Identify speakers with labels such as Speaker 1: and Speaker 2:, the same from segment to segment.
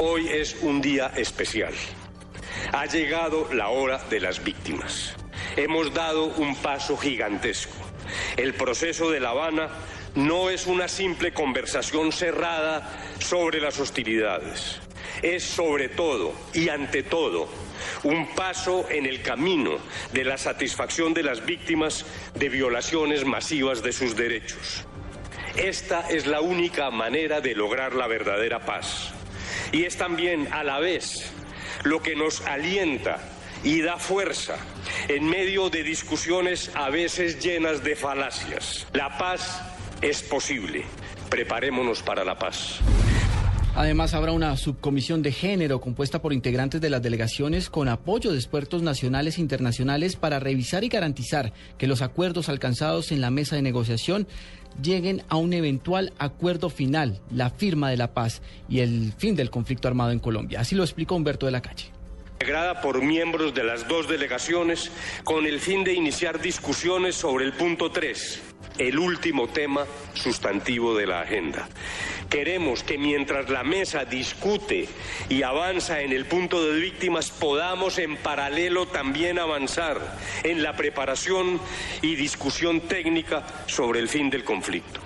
Speaker 1: Hoy es un día especial. Ha llegado la hora de las víctimas. Hemos dado un paso gigantesco. El proceso de La Habana no es una simple conversación cerrada sobre las hostilidades. Es sobre todo y ante todo un paso en el camino de la satisfacción de las víctimas de violaciones masivas de sus derechos. Esta es la única manera de lograr la verdadera paz. Y es también a la vez lo que nos alienta y da fuerza en medio de discusiones a veces llenas de falacias. La paz es posible. Preparémonos para la paz.
Speaker 2: Además, habrá una subcomisión de género compuesta por integrantes de las delegaciones con apoyo de expertos nacionales e internacionales para revisar y garantizar que los acuerdos alcanzados en la mesa de negociación lleguen a un eventual acuerdo final, la firma de la paz y el fin del conflicto armado en Colombia. Así lo explicó Humberto de la Calle
Speaker 1: integrada por miembros de las dos delegaciones con el fin de iniciar discusiones sobre el punto 3, el último tema sustantivo de la agenda. Queremos que mientras la mesa discute y avanza en el punto de víctimas, podamos en paralelo también avanzar en la preparación y discusión técnica sobre el fin del conflicto.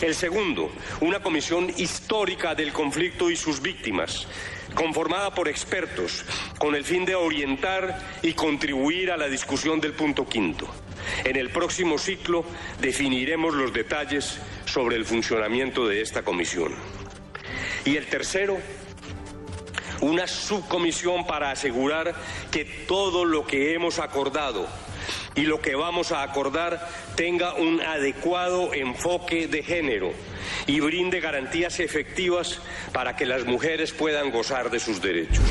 Speaker 1: El segundo, una comisión histórica del conflicto y sus víctimas, conformada por expertos, con el fin de orientar y contribuir a la discusión del punto quinto. En el próximo ciclo definiremos los detalles sobre el funcionamiento de esta comisión. Y el tercero, una subcomisión para asegurar que todo lo que hemos acordado y lo que vamos a acordar tenga un adecuado enfoque de género y brinde garantías efectivas para que las mujeres puedan gozar de sus derechos.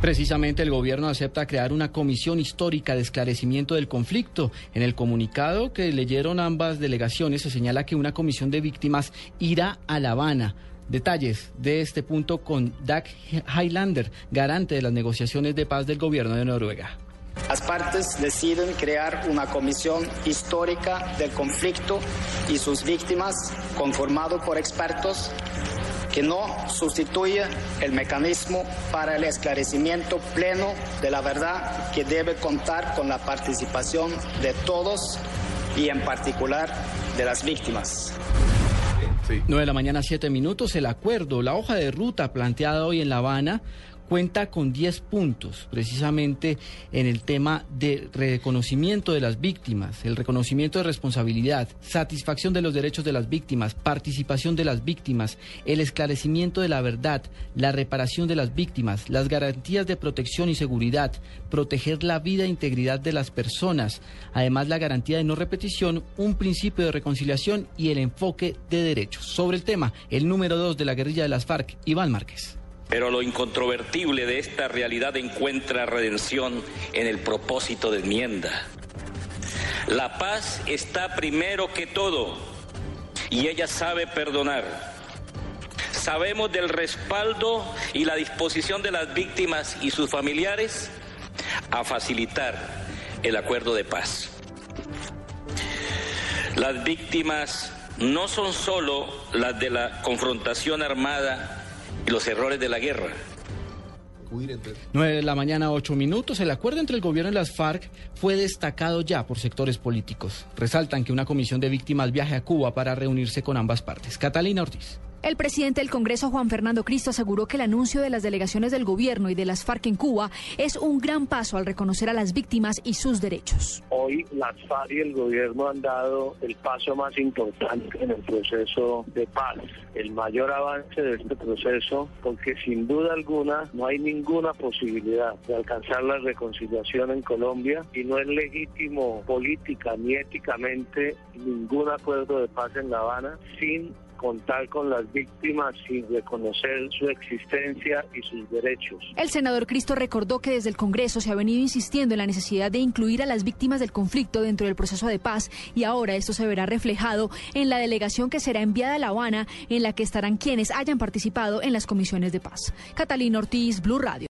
Speaker 2: Precisamente el gobierno acepta crear una comisión histórica de esclarecimiento del conflicto. En el comunicado que leyeron ambas delegaciones se señala que una comisión de víctimas irá a La Habana. Detalles de este punto con Doug Highlander, garante de las negociaciones de paz del gobierno de Noruega.
Speaker 3: Las partes deciden crear una comisión histórica del conflicto y sus víctimas, conformado por expertos que no sustituye el mecanismo para el esclarecimiento pleno de la verdad que debe contar con la participación de todos y en particular de las víctimas.
Speaker 2: 9 de la mañana, 7 minutos. El acuerdo, la hoja de ruta planteada hoy en La Habana cuenta con 10 puntos, precisamente en el tema de reconocimiento de las víctimas, el reconocimiento de responsabilidad, satisfacción de los derechos de las víctimas, participación de las víctimas, el esclarecimiento de la verdad, la reparación de las víctimas, las garantías de protección y seguridad, proteger la vida e integridad de las personas, además la garantía de no repetición, un principio de reconciliación y el enfoque de derechos. Sobre el tema, el número 2 de la guerrilla de las FARC, Iván Márquez.
Speaker 4: Pero lo incontrovertible de esta realidad encuentra redención en el propósito de enmienda. La paz está primero que todo y ella sabe perdonar. Sabemos del respaldo y la disposición de las víctimas y sus familiares a facilitar el acuerdo de paz. Las víctimas no son solo las de la confrontación armada los errores de la guerra.
Speaker 2: 9 de la mañana, 8 minutos. El acuerdo entre el gobierno y las FARC fue destacado ya por sectores políticos. Resaltan que una comisión de víctimas viaje a Cuba para reunirse con ambas partes. Catalina Ortiz.
Speaker 5: El presidente del Congreso, Juan Fernando Cristo, aseguró que el anuncio de las delegaciones del gobierno y de las FARC en Cuba es un gran paso al reconocer a las víctimas y sus derechos.
Speaker 6: Hoy las FARC y el gobierno han dado el paso más importante en el proceso de paz, el mayor avance de este proceso, porque sin duda alguna no hay ninguna posibilidad de alcanzar la reconciliación en Colombia y no es legítimo política ni éticamente ningún acuerdo de paz en La Habana sin contar con las víctimas y reconocer su existencia y sus derechos.
Speaker 5: El senador Cristo recordó que desde el Congreso se ha venido insistiendo en la necesidad de incluir a las víctimas del conflicto dentro del proceso de paz y ahora esto se verá reflejado en la delegación que será enviada a La Habana en la que estarán quienes hayan participado en las comisiones de paz. Catalina Ortiz, Blue Radio.